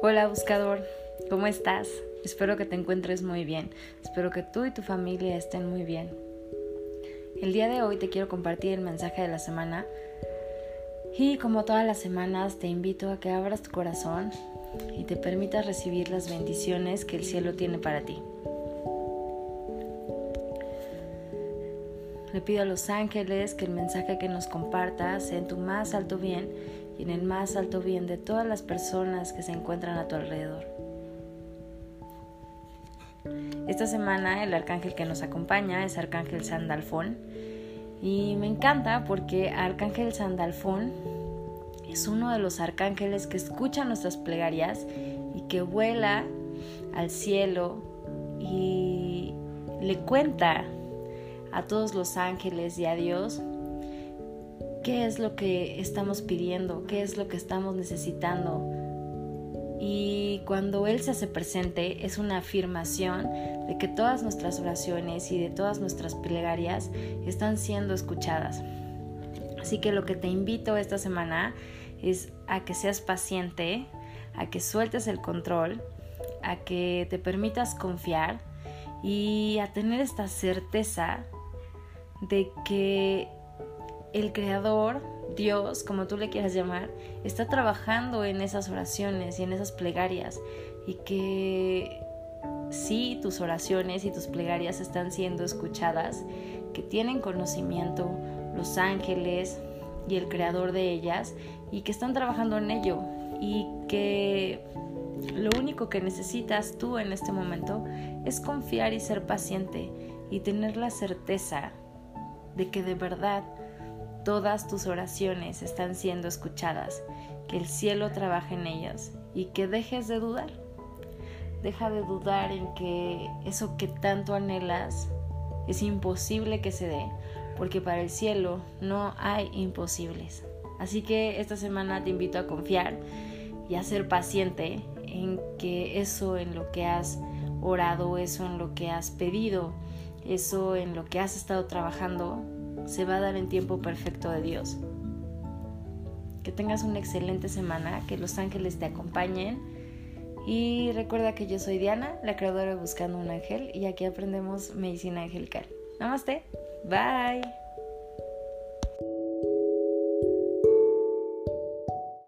Hola buscador, ¿cómo estás? Espero que te encuentres muy bien. Espero que tú y tu familia estén muy bien. El día de hoy te quiero compartir el mensaje de la semana y como todas las semanas te invito a que abras tu corazón y te permitas recibir las bendiciones que el cielo tiene para ti. Le pido a los ángeles que el mensaje que nos compartas sea en tu más alto bien en el más alto bien de todas las personas que se encuentran a tu alrededor. Esta semana el arcángel que nos acompaña es Arcángel Sandalfón y me encanta porque Arcángel Sandalfón es uno de los arcángeles que escucha nuestras plegarias y que vuela al cielo y le cuenta a todos los ángeles y a Dios qué es lo que estamos pidiendo, qué es lo que estamos necesitando. Y cuando Él se hace presente es una afirmación de que todas nuestras oraciones y de todas nuestras plegarias están siendo escuchadas. Así que lo que te invito esta semana es a que seas paciente, a que sueltes el control, a que te permitas confiar y a tener esta certeza de que el Creador, Dios, como tú le quieras llamar, está trabajando en esas oraciones y en esas plegarias. Y que sí, tus oraciones y tus plegarias están siendo escuchadas, que tienen conocimiento los ángeles y el creador de ellas y que están trabajando en ello. Y que lo único que necesitas tú en este momento es confiar y ser paciente y tener la certeza de que de verdad todas tus oraciones están siendo escuchadas, que el cielo trabaje en ellas y que dejes de dudar. Deja de dudar en que eso que tanto anhelas es imposible que se dé, porque para el cielo no hay imposibles. Así que esta semana te invito a confiar y a ser paciente en que eso en lo que has orado, eso en lo que has pedido, eso en lo que has estado trabajando, se va a dar en tiempo perfecto de Dios. Que tengas una excelente semana, que los ángeles te acompañen y recuerda que yo soy Diana, la creadora de Buscando un Ángel y aquí aprendemos medicina angelical. Namaste, bye.